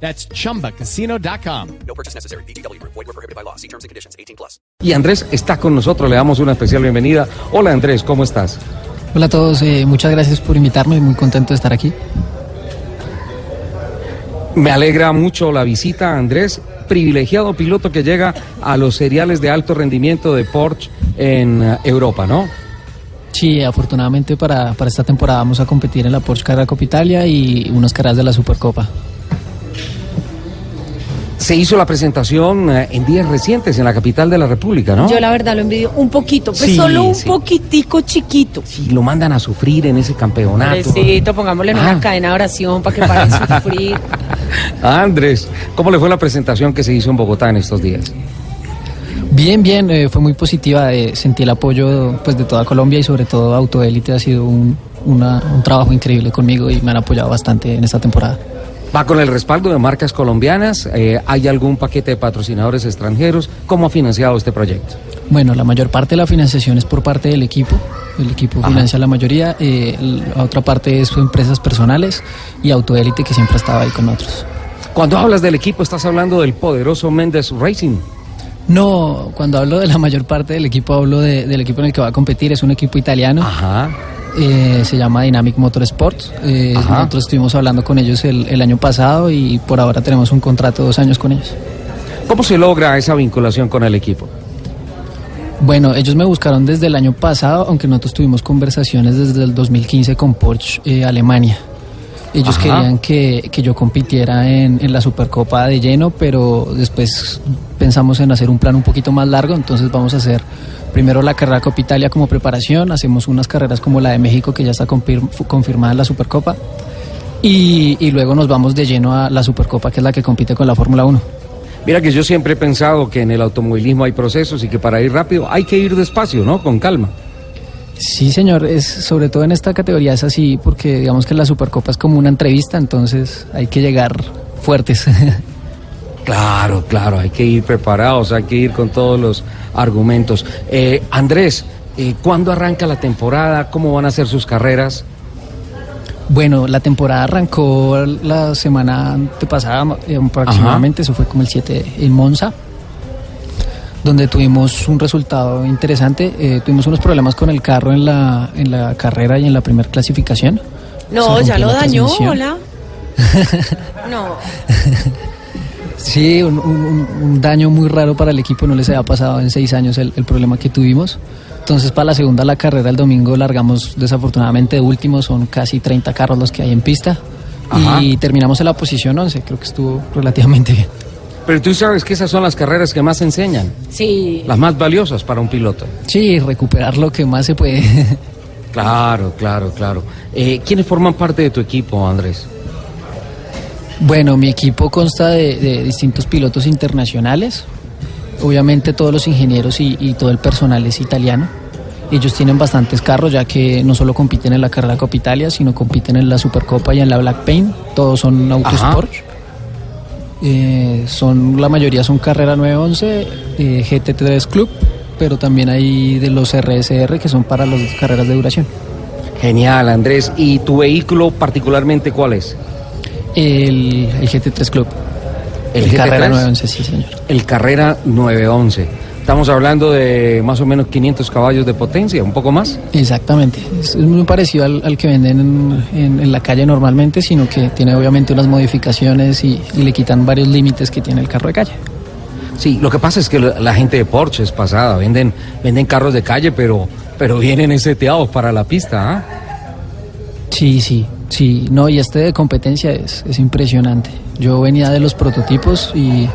That's chumbacasino.com. No purchase necessary. BGW. Void were prohibited by law. See terms and conditions. 18 plus. Y Andrés está con nosotros, le damos una especial bienvenida. Hola Andrés, ¿cómo estás? Hola a todos, eh, muchas gracias por invitarme, muy contento de estar aquí. Me alegra mucho la visita, Andrés, privilegiado piloto que llega a los seriales de alto rendimiento de Porsche en eh, Europa, ¿no? Sí, afortunadamente para, para esta temporada vamos a competir en la Porsche Carrera Copa Italia y unas carreras de la Supercopa. Se hizo la presentación eh, en días recientes en la capital de la República, ¿no? Yo la verdad lo envidio un poquito, pues Sí, solo un sí. poquitico chiquito. Sí, lo mandan a sufrir en ese campeonato. Pobrecito, pongámosle en Ah. una cadena de oración para que pare de sufrir. Andrés, ¿cómo le fue la presentación que se hizo en Bogotá en estos días? Bien, bien, eh, fue muy positiva, eh, sentí el apoyo pues, de toda Colombia y sobre todo Autoélite ha sido un, una- un trabajo increíble conmigo y me han apoyado bastante en esta temporada. ¿Va con el respaldo de marcas colombianas? Eh, ¿Hay algún paquete de patrocinadores extranjeros? ¿Cómo ha financiado este proyecto? Bueno, la mayor parte de la financiación es por parte del equipo. El equipo Ajá. financia la mayoría. eh, la otra parte es empresas personales y Autoélite que siempre ha estado ahí con nosotros. Cuando hablas del equipo, estás hablando del poderoso Méndez Racing. No, cuando hablo de la mayor parte del equipo, hablo de- del equipo en el que va a competir. Es un equipo italiano. Ajá. Eh, se llama Dynamic Motorsports. Eh, nosotros estuvimos hablando con ellos el, el año pasado y por ahora tenemos un contrato de dos años con ellos. ¿Cómo se logra esa vinculación con el equipo? Bueno, ellos me buscaron desde el año pasado, aunque nosotros tuvimos conversaciones desde el 2015 con Porsche eh, Alemania. Ellos Ajá. querían que, que yo compitiera en, en la Supercopa de lleno, pero después pensamos en hacer un plan un poquito más largo, entonces vamos a hacer primero la carrera Copa Italia como preparación, hacemos unas carreras como la de México que ya está confirmada en la Supercopa, y, y luego nos vamos de lleno a la Supercopa que es la que compite con la Fórmula 1. Mira que yo siempre he pensado que en el automovilismo hay procesos y que para ir rápido hay que ir despacio, ¿no? Con calma. Sí, señor, es sobre todo en esta categoría es así porque digamos que la Supercopa es como una entrevista, entonces hay que llegar fuertes. Claro, claro, hay que ir preparados, hay que ir con todos los argumentos. Eh, Andrés, eh, ¿cuándo arranca la temporada? ¿Cómo van a ser sus carreras? bueno, la temporada arrancó la semana antepasada eh, aproximadamente, eso fue como el 7 en Monza, donde tuvimos un resultado interesante. Eh, tuvimos unos problemas con el carro en la, en la carrera y en la primera clasificación. No, ya lo dañó, hola. No, Sí, un, un- un daño muy raro para el equipo, no les había pasado en seis años el, el problema que tuvimos. Entonces para la segunda la carrera el domingo largamos desafortunadamente de último, son casi 30 carros los que hay en pista Ajá. y terminamos en la posición 11, creo que estuvo relativamente bien. Pero tú sabes que esas son las carreras que más enseñan, sí. las más valiosas para un piloto. Sí, recuperar lo que más se puede. Claro, claro, claro. Eh, ¿Quiénes forman parte de tu equipo, Andrés? Bueno, mi equipo consta de, de distintos pilotos internacionales. Obviamente todos los ingenieros y, y todo el personal es italiano. Ellos tienen bastantes carros ya que no solo compiten en la carrera Copa Italia, sino compiten en la Supercopa y en la Black Paint. Todos son autos Ajá. Porsche. Eh, son, la mayoría son carrera 911, eh, GT3 Club, pero también hay de los RSR que son para las carreras de duración. Genial, Andrés. ¿Y tu vehículo particularmente cuál es? El, el GT3 Club. ¿El Carrera GT3? 911, sí señor. El Carrera 911. Estamos hablando de más o menos 500 caballos de potencia, un poco más. Exactamente, es, muy parecido al, al que venden en, en- en la calle normalmente, sino que tiene obviamente unas modificaciones y, y le quitan varios límites que tiene el carro de calle. Sí, lo que pasa es que la la gente de Porsche es pasada, venden, venden carros de calle, pero, pero vienen seteados para la pista, ¿ah? Sí, sí, sí, no, y este de competencia es, es impresionante. Yo venía de los prototipos y,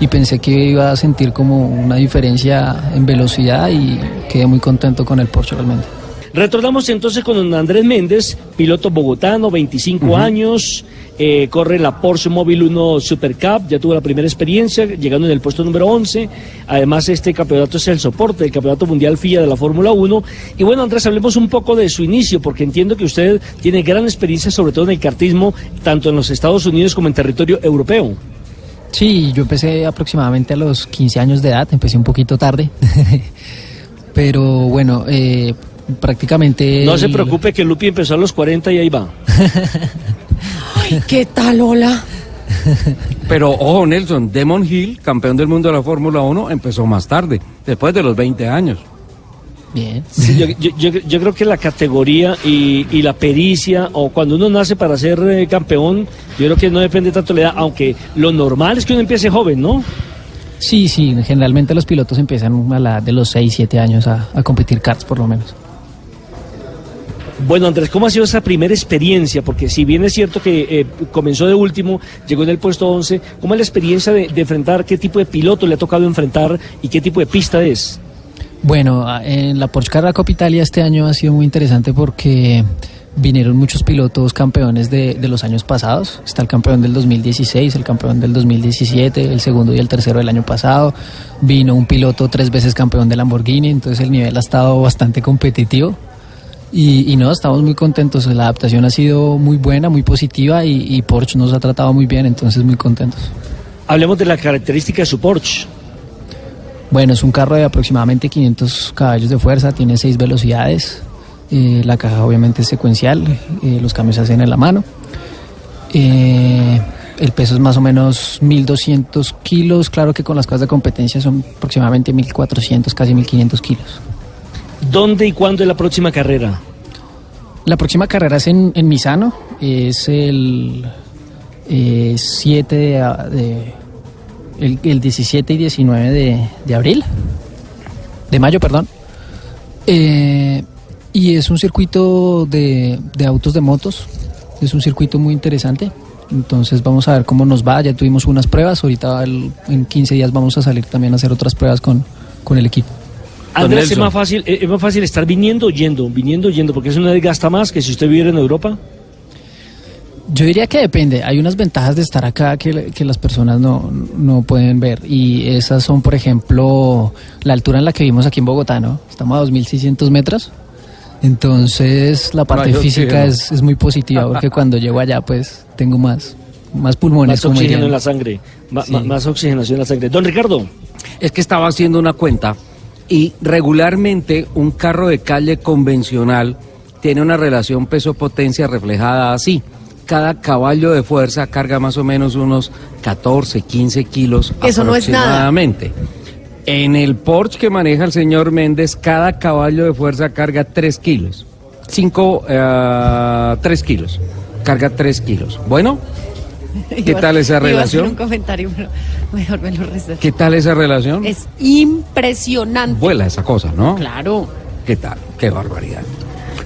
y pensé que iba a sentir como una diferencia en velocidad y quedé muy contento con el Porsche realmente. Retornamos entonces con don Andrés Méndez, piloto bogotano, 25 años, eh, corre la Porsche Móvil 1 Super Cup, ya tuvo la primera experiencia, llegando en el puesto número 11. Además, este campeonato es el soporte del Campeonato Mundial FIA de la Fórmula 1. Y bueno, Andrés, hablemos un poco de su inicio, porque entiendo que usted tiene gran experiencia, sobre todo en el kartismo, tanto en los Estados Unidos como en territorio europeo. Sí, yo empecé aproximadamente a los 15 años de edad, empecé un poquito tarde, pero bueno, eh, prácticamente... No se preocupe que Lupi empezó a los 40 y ahí va. Ay, ¿qué tal, hola? Pero ojo, Nelson, Demon Hill, campeón del mundo de la Fórmula 1, empezó más tarde, después de los 20 años. Bien. Sí, yo, yo- yo- yo creo que la categoría y, y la pericia, o cuando uno nace para ser eh, campeón, yo creo que no depende tanto de la edad, aunque lo normal es que uno empiece joven, ¿no? Sí, sí, generalmente los pilotos empiezan a la edad de los 6, 7 años a, a competir karts por lo menos. Bueno, Andrés, ¿cómo ha sido esa primera experiencia? Porque si bien es cierto que eh, comenzó de último, llegó en el puesto 11, ¿cómo es la experiencia de, enfrentar, qué tipo de piloto le ha tocado enfrentar y qué tipo de pista es? Bueno, en la Porsche Carrera Cup Italia este año ha sido muy interesante porque vinieron muchos pilotos campeones de, de los años pasados. Está el campeón del 2016, el campeón del 2017, el segundo y el tercero del año pasado. Vino un piloto tres veces campeón de Lamborghini, entonces el nivel ha estado bastante competitivo. Y, y no, estamos muy contentos. La adaptación ha sido muy buena, muy positiva y, y Porsche nos ha tratado muy bien, entonces muy contentos. Hablemos de la característica de su Porsche. Bueno, es un carro de aproximadamente 500 caballos de fuerza, tiene seis velocidades, eh, la caja obviamente es secuencial, eh, los cambios se hacen en la mano. Eh, el peso es más o menos 1200 kilos, claro que con las cosas de competencia son aproximadamente 1400, casi 1500 kilos. ¿Dónde y cuándo es la próxima carrera? La próxima carrera es en, Misano, es el eh, 7 de, a- de- el, el 17 y 19 de, de abril, de mayo, perdón. Eh, y es un circuito de, de autos de motos, es un circuito muy interesante. Entonces vamos a ver cómo nos va, ya tuvimos unas pruebas, ahorita en 15 días vamos a salir también a hacer otras pruebas con, con el equipo. Andrés, es más, fácil, es más fácil estar viniendo o yendo, viniendo o yendo, porque eso no desgasta más que si usted viviera en Europa. Yo diría que depende. Hay unas ventajas de estar acá que, que las personas no, no pueden ver. Y esas son, por ejemplo, la altura en la que vivimos aquí en Bogotá, ¿no? Estamos a 2.600 metros. Entonces, la parte física es, es muy positiva porque cuando llego allá, pues, tengo más, más pulmones. Más oxígeno en la sangre, Sí. más oxigenación en la sangre. Don Ricardo, Es que estaba haciendo una cuenta y regularmente un carro de calle convencional tiene una relación peso-potencia reflejada así. Cada caballo de fuerza carga más o menos unos 14, 15 kilos Eso no es nada. En el Porsche que maneja el señor Méndez, cada caballo de fuerza carga 3 kilos. 5, 3 kilos. Carga 3 kilos. Bueno, ¿Qué tal esa Iba a hacer relación? un comentario, pero mejor me lo reservo. ¿qué tal esa relación? Es impresionante. Vuela esa cosa, ¿no? Claro. ¿Qué tal? Qué barbaridad.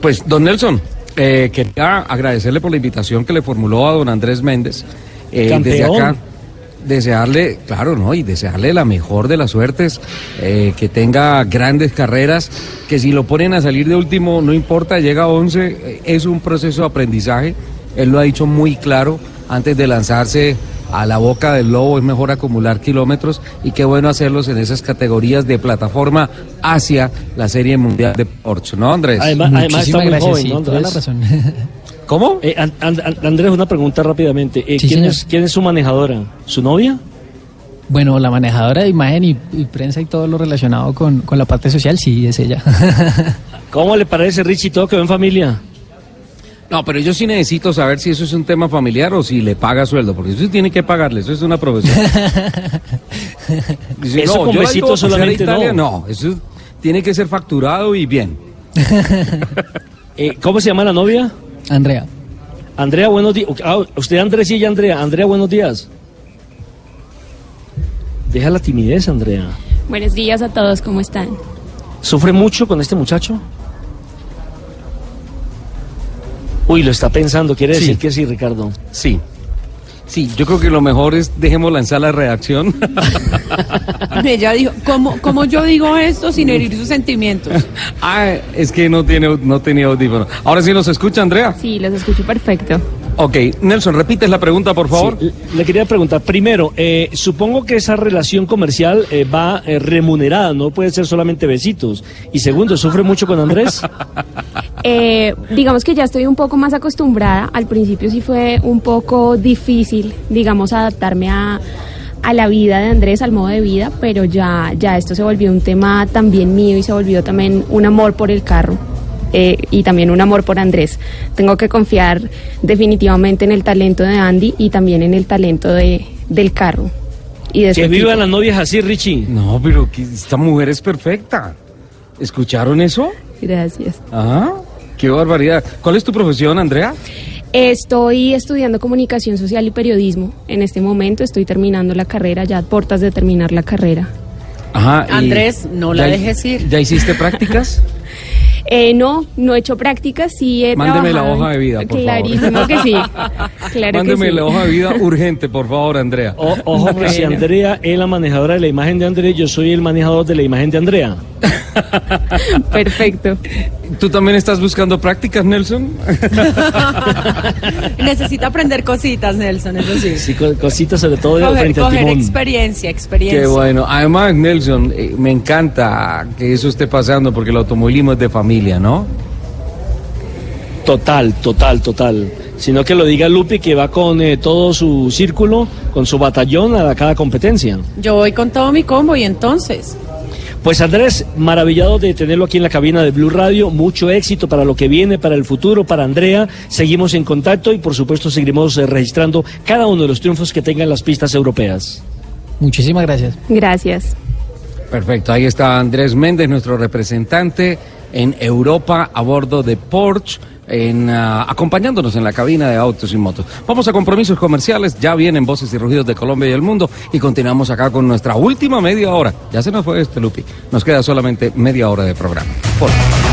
Pues, don Nelson, eh, quería agradecerle por la invitación que le formuló a don Andrés Méndez. Eh, desde acá, desearle, claro, ¿no? Y desearle la mejor de las suertes, eh, que tenga grandes carreras, que si lo ponen a salir de último, no importa, llega a 11, eh, es un proceso de aprendizaje. Él lo ha dicho muy claro antes de lanzarse a la boca del lobo, es mejor acumular kilómetros y qué bueno hacerlos en esas categorías de plataforma hacia la Serie Mundial de Porsche, ¿no, Andrés? además, además está Muchísimas muy gracias, joven, sí, ¿no, toda la Andrés? razón. ¿Cómo? Eh, An- An- An- Andrés, una pregunta rápidamente. Eh, Sí, ¿quién, es, ¿Quién es su manejadora? ¿Su novia? Bueno, la manejadora de imagen y, y prensa y todo lo relacionado con, con la parte social, sí, es ella. ¿Cómo le parece, Richie, todo quedó en familia? No, pero yo sí necesito saber si eso es un tema familiar o si le paga sueldo, porque eso tiene que pagarle, eso es una profesión. Eso con yo a solamente Italia, no. no, eso tiene que ser facturado y bien. Eh, ¿Cómo se llama la novia? Andrea. Andrea, buenos días. Ah, usted Andrés y ella Andrea. Andrea, buenos días. Deja la timidez, Andrea. Buenos días a todos, ¿cómo están? ¿Sufre mucho con este muchacho? Uy, lo está pensando, quiere decir Sí. que sí, Ricardo. Sí. Sí, yo creo que lo mejor es dejemos lanzar la redacción. Ella dijo, ¿cómo, ¿cómo yo digo esto sin herir sus sentimientos? ah, es que no tiene no tenía audífono. Ahora sí nos escucha, Andrea. Sí, los escucho perfecto. Ok, Nelson, repites la pregunta, por favor. Sí, le quería preguntar, primero, eh, supongo que esa relación comercial eh, va eh, remunerada, no puede ser solamente besitos. Y segundo, ¿sufre mucho con Andrés? Eh, digamos que ya estoy un poco más acostumbrada. Al principio sí fue un poco difícil, digamos, adaptarme a, a la vida de Andrés, al modo de vida, pero ya, ya esto se volvió un tema también mío y se volvió también un amor por el carro. Eh, y también un amor por Andrés. Tengo que confiar definitivamente en el talento de Andy y también en el talento de, del carro. Y de su que vivan las novias así, Richie. No, pero que esta mujer es perfecta. ¿Escucharon eso? Gracias. Ajá. Qué barbaridad. ¿Cuál es tu profesión, Andrea? Estoy estudiando comunicación social y periodismo. En este momento estoy terminando la carrera, ya a puertas de terminar la carrera. Ajá. Andrés, no la ¿ya- dejes ir. ¿Ya hiciste prácticas? Eh, no, no he hecho prácticas, sí he Mándeme la trabajado hoja de en- vida, por favor. Clarísimo que sí. Claro Mándeme que sí. la hoja de vida urgente, por favor, Andrea. O- ojo, que si Andrea es la manejadora de la imagen de Andrés, yo soy el manejador de la imagen de Andrea. Perfecto. ¿Tú también estás buscando prácticas, Nelson? Necesita aprender cositas, Nelson, eso sí. Sí, co- cositas sobre todo de Coger, frente al coger timón. experiencia, experiencia. Qué bueno. Además, Nelson, eh, me encanta que eso esté pasando porque el automovilismo es de familia, ¿no? Total, total, total. Sino que lo diga Lupi que va con eh, todo su círculo, con su batallón a cada competencia. Yo voy con todo mi combo y entonces. Pues Andrés, maravillado de tenerlo aquí en la cabina de Blue Radio, mucho éxito para lo que viene, para el futuro, para Andrea. Seguimos en contacto y por supuesto seguiremos eh, registrando cada uno de los triunfos que tengan las pistas europeas. Muchísimas gracias. Gracias. Perfecto, ahí está Andrés Méndez, nuestro representante en Europa a bordo de Porsche. Ah, acompañándonos en la cabina de autos y motos. Vamos a compromisos comerciales, ya vienen voces y rugidos de Colombia y el mundo y continuamos acá con nuestra última media hora. Ya se nos fue este Lupi, nos queda solamente media hora de programa. Por favor.